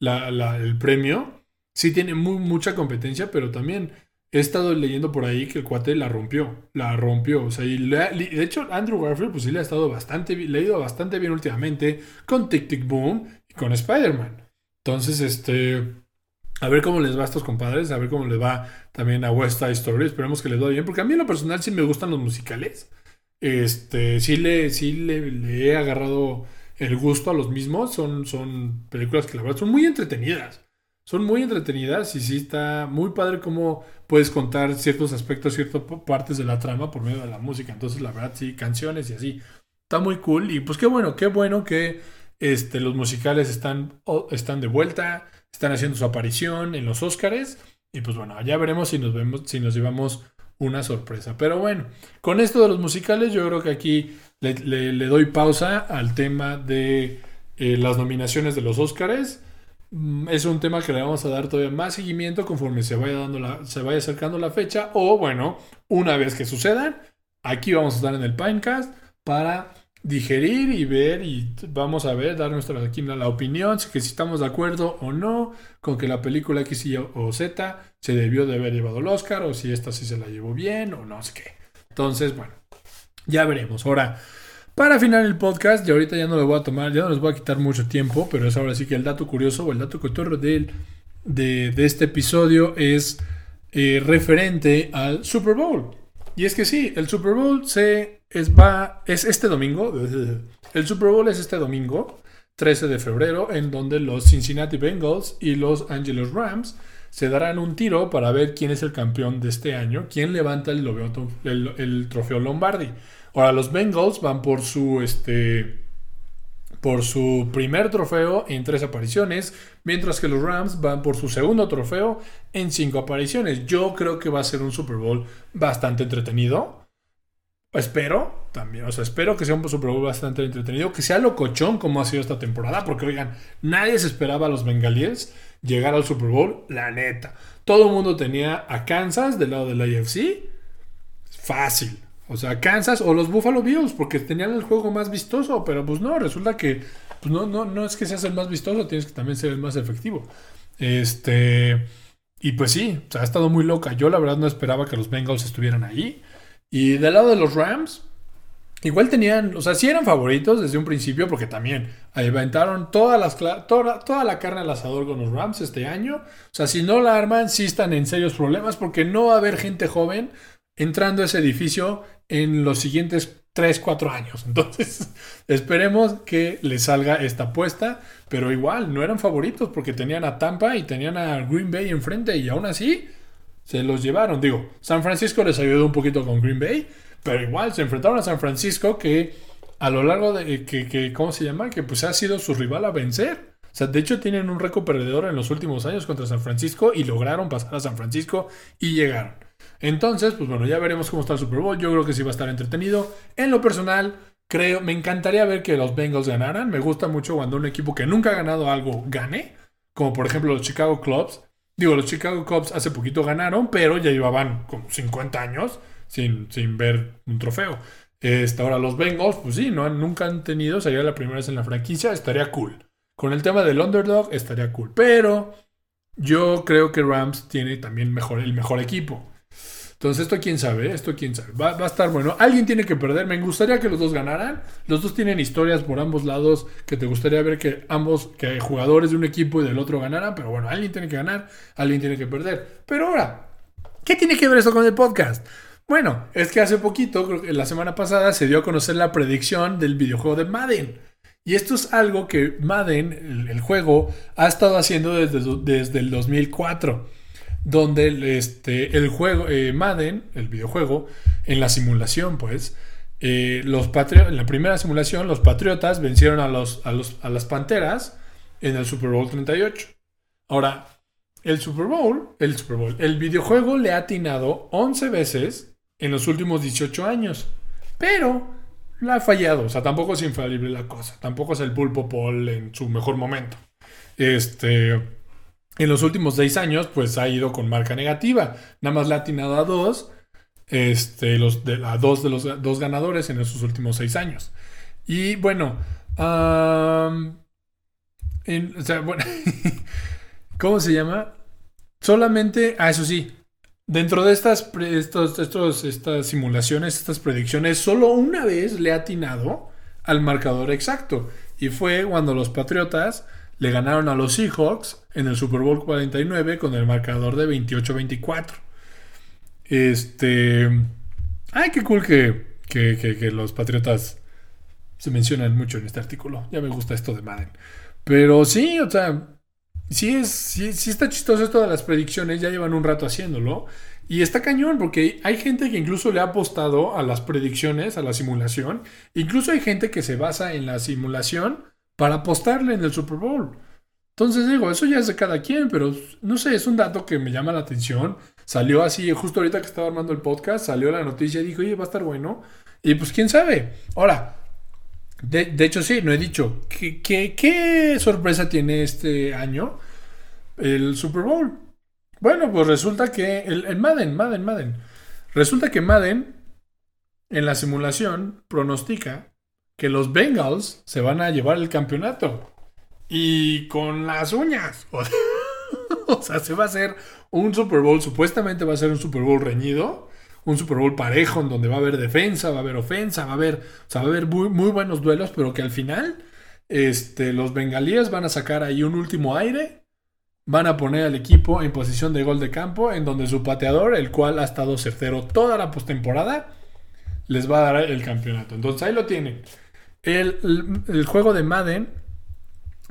el premio sí tiene mucha competencia, pero también he estado leyendo por ahí que el cuate la rompió, la rompió. O sea, y de hecho, Andrew Garfield, pues sí le ha estado bastante, le ha ido bastante bien últimamente con Tic Tic Boom y con Spider-Man. Entonces, este, a ver cómo les va a estos compadres, a ver cómo les va también a West Side Story. Esperemos que les vaya bien, porque a mí en lo personal sí me gustan los musicales. Este, sí le, sí le, he agarrado el gusto a los mismos. Son, son películas que la verdad son muy entretenidas son muy entretenidas y sí está muy padre cómo puedes contar ciertos aspectos, ciertas partes de la trama por medio de la música. Entonces, la verdad, sí, canciones y así. Está muy cool. Y pues qué bueno, qué bueno que este, los musicales están, están de vuelta, están haciendo su aparición en los Oscars. Y pues bueno, ya veremos si nos vemos, si nos llevamos una sorpresa. Pero bueno, con esto de los musicales, yo creo que aquí le, doy pausa al tema de eh, las nominaciones de los Oscars. Mm, es un tema que le vamos a dar todavía más seguimiento conforme se vaya, dando la, se vaya acercando la fecha. O bueno, una vez que sucedan, aquí vamos a estar en el Pinecast para digerir y ver y vamos a ver, dar nuestra aquí la opinión, si, que si estamos de acuerdo o no con que la película X y o Z se debió de haber llevado el Oscar o si esta sí se la llevó bien o no sé qué. Entonces, bueno, ya veremos. Ahora, para final el podcast, y ahorita ya no le voy a tomar, ya no les voy a quitar mucho tiempo, pero es ahora sí que el dato curioso o el dato cotorro de, de, de este episodio es eh, referente al Super Bowl. Y es que sí, el Super Bowl se es, va, es este domingo. (laughs) El Super Bowl es este domingo, 13 de febrero, en donde los Cincinnati Bengals y los Angeles Rams se darán un tiro para ver quién es el campeón de este año, quién levanta el, el trofeo Lombardi. Ahora, los Bengals van por su este por su primer trofeo en tres apariciones, mientras que los Rams van por su segundo trofeo en cinco apariciones. Yo creo que va a ser un Super Bowl bastante entretenido. Espero también, o sea, espero que sea un Super Bowl bastante entretenido, que sea locochón como ha sido esta temporada, porque oigan, nadie se esperaba a los bengalíes llegar al Super Bowl, la neta. Todo el mundo tenía a Kansas del lado de la AFC. Fácil, o sea, Kansas o los Buffalo Bills, porque tenían el juego más vistoso, pero pues no, resulta que pues no, no, no es que seas el más vistoso, tienes que también ser el más efectivo. Este, y pues sí, o sea, ha estado muy loca. Yo la verdad no esperaba que los Bengals estuvieran ahí. Y del lado de los Rams, igual tenían, o sea, sí eran favoritos desde un principio, porque también aventaron todas las, toda, toda la carne al asador con los Rams este año. O sea, si no la arman, sí están en serios problemas, porque no va a haber gente joven entrando a ese edificio en los siguientes 3, 4 años. (laughs) Entonces, esperemos que le salga esta apuesta, pero igual no eran favoritos porque tenían a Tampa y tenían a Green Bay enfrente y aún así se los llevaron. Digo, San Francisco les ayudó un poquito con Green Bay, pero igual se enfrentaron a San Francisco que a lo largo de que, que ¿cómo se llama? Que pues ha sido su rival a vencer. O sea, de hecho tienen un récord perdedor en los últimos años contra San Francisco y lograron pasar a San Francisco y llegaron. Entonces, pues bueno, ya veremos cómo está el Super Bowl. Yo creo que sí va a estar entretenido. En lo personal, creo, me encantaría ver que los Bengals ganaran. Me gusta mucho cuando un equipo que nunca ha ganado algo gane. Como por ejemplo los Chicago Cubs. Digo, los Chicago Cubs hace poquito ganaron, pero ya llevaban como 50 años sin, sin ver un trofeo. Este, ahora los Bengals, pues sí, no, nunca han tenido, sería la primera vez en la franquicia, estaría cool. Con el tema del underdog estaría cool, pero yo creo que Rams tiene también mejor, el mejor equipo. Entonces, esto quién sabe, esto quién sabe. Va, a estar bueno. Alguien tiene que perder. Me gustaría que los dos ganaran. Los dos tienen historias por ambos lados que te gustaría ver que ambos, que jugadores de un equipo y del otro ganaran. Pero bueno, alguien tiene que ganar, alguien tiene que perder. Pero ahora, ¿qué tiene que ver esto con el podcast? Bueno, es que hace poquito, creo que la semana pasada, se dio a conocer la predicción del videojuego de Madden. Y esto es algo que Madden, el, juego, ha estado haciendo desde, desde el 2004 donde este, el juego, eh, Madden, el videojuego, en la simulación, pues, eh, los en la primera simulación, los Patriotas vencieron a, los, a, los, a las Panteras en el Super Bowl 38. Ahora, el Super Bowl, el Super Bowl, el videojuego le ha atinado 11 veces en los últimos 18 años, pero la ha fallado, o sea, tampoco es infalible la cosa, tampoco es el pulpo Paul en su mejor momento. Este, en los últimos seis años, pues ha ido con marca negativa. Nada más le ha atinado a dos, este, los de, a dos de los dos ganadores en esos últimos seis años. Y bueno, (laughs) ¿cómo se llama? Solamente, ah, eso sí, dentro de estas, estos, estos, estas simulaciones, estas predicciones, solo una vez le ha atinado al marcador exacto. Y fue cuando los Patriotas le ganaron a los Seahawks en el Super Bowl 49 con el marcador de 28-24. Este. Ay, qué cool que, que, los Patriotas se mencionan mucho en este artículo. Ya me gusta esto de Madden. Pero sí, o sea, sí, es, sí, sí está chistoso esto de las predicciones. Ya llevan un rato haciéndolo. Y está cañón, porque hay gente que incluso le ha apostado a las predicciones, a la simulación. Incluso hay gente que se basa en la simulación para apostarle en el Super Bowl. Entonces digo, eso ya es de cada quien, pero no sé, es un dato que me llama la atención. Salió así, justo ahorita que estaba armando el podcast, salió la noticia y dijo, oye, va a estar bueno. Y pues quién sabe. Ahora, de, hecho sí, no he dicho, ¿qué, sorpresa tiene este año el Super Bowl? Bueno, pues resulta que el, el Madden, Madden, Madden. Resulta que Madden en la simulación pronostica que los Bengals se van a llevar el campeonato. Y con las uñas. (laughs) O sea, se va a hacer un Super Bowl, supuestamente va a ser un Super Bowl reñido, un Super Bowl parejo en donde va a haber defensa, va a haber ofensa, va a haber, o sea, va a haber muy, buenos duelos, pero que al final este, los bengalíes van a sacar ahí un último aire, van a poner al equipo en posición de gol de campo, en donde su pateador, el cual ha estado certero toda la postemporada, les va a dar el campeonato. Entonces ahí lo tienen. El, juego de Madden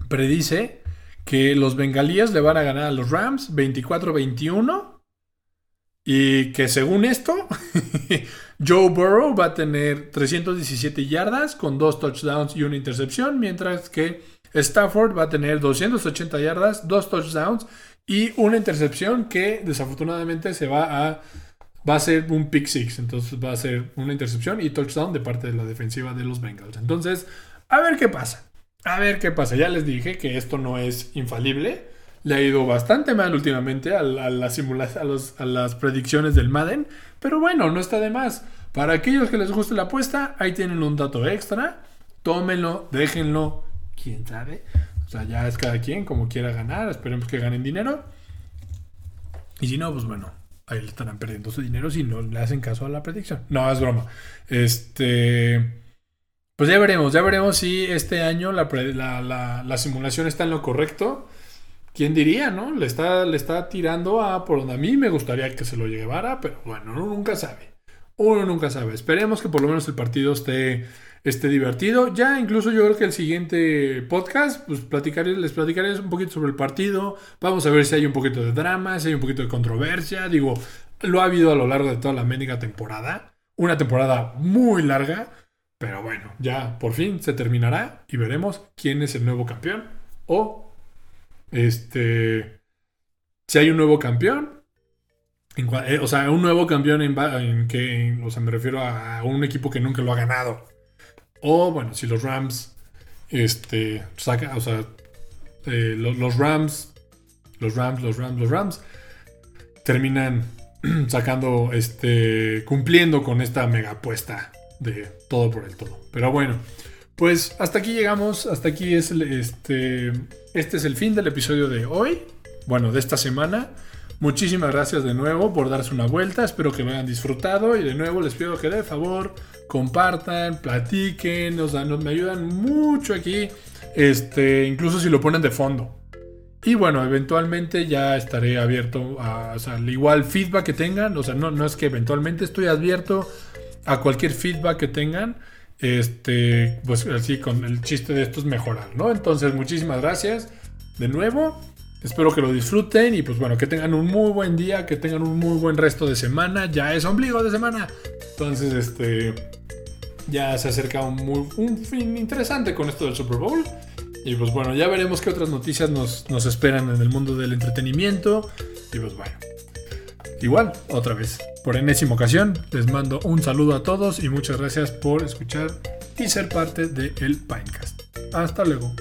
predice que los bengalíes le van a ganar a los Rams 24-21 y que según esto (laughs) Joe Burrow va a tener 317 yardas con dos touchdowns y una intercepción, mientras que Stafford va a tener 280 yardas, dos touchdowns y una intercepción que desafortunadamente se va a va a ser un pick six, entonces va a ser una intercepción y touchdown de parte de la defensiva de los Bengals. Entonces, a ver qué pasa. A ver qué pasa. Ya les dije que esto no es infalible. Le ha ido bastante mal últimamente a, a las predicciones del Madden. Pero bueno, no está de más. Para aquellos que les guste la apuesta, ahí tienen un dato extra. Tómenlo, déjenlo. Quién sabe. O sea, ya es cada quien como quiera ganar. Esperemos que ganen dinero. Y si no, pues bueno, ahí le estarán perdiendo su dinero si no le hacen caso a la predicción. No, es broma. Este. Pues ya veremos, ya veremos si este año la, la, simulación está en lo correcto. ¿Quién diría, no? Le está, le está tirando a por donde a mí me gustaría que se lo llevara, pero bueno, uno nunca sabe. Uno nunca sabe. Esperemos que por lo menos el partido esté este, divertido. Ya incluso yo creo que el siguiente podcast, pues platicaré, les platicaré un poquito sobre el partido. Vamos a ver si hay un poquito de drama, si hay un poquito de controversia. Digo, lo ha habido a lo largo de toda la médica temporada. Una temporada muy larga. Pero bueno, ya por fin se terminará y veremos quién es el nuevo campeón. O, este, si hay un nuevo campeón. Eh, o sea, un nuevo campeón en, que, o sea, me refiero a un equipo que nunca lo ha ganado. O bueno, si los Rams, este, saca, o sea, eh, los, Rams, los Rams, los Rams, los Rams, terminan (clears throat) sacando, este, cumpliendo con esta mega apuesta de todo por el todo. Pero bueno, pues hasta aquí llegamos, hasta aquí es el, este, este es el fin del episodio de hoy, bueno, de esta semana. Muchísimas gracias de nuevo por darse una vuelta, espero que lo hayan disfrutado y de nuevo les pido que de favor compartan, platiquen, nos, nos me ayudan mucho aquí, este, incluso si lo ponen de fondo. Y bueno, eventualmente ya estaré abierto a, o sea, al igual feedback que tengan, o sea, no, no es que eventualmente estoy abierto a cualquier feedback que tengan, este, pues así con el chiste de esto es mejorar, ¿no? Entonces, muchísimas gracias de nuevo. Espero que lo disfruten y pues bueno, que tengan un muy buen día, que tengan un muy buen resto de semana. Ya es ombligo de semana. Entonces, este, ya se acerca un, muy, un fin interesante con esto del Super Bowl. Y pues bueno, ya veremos qué otras noticias nos, nos esperan en el mundo del entretenimiento. Y pues bueno, igual, otra vez, por enésima ocasión, les mando un saludo a todos y muchas gracias por escuchar y ser parte del Pinecast. Hasta luego.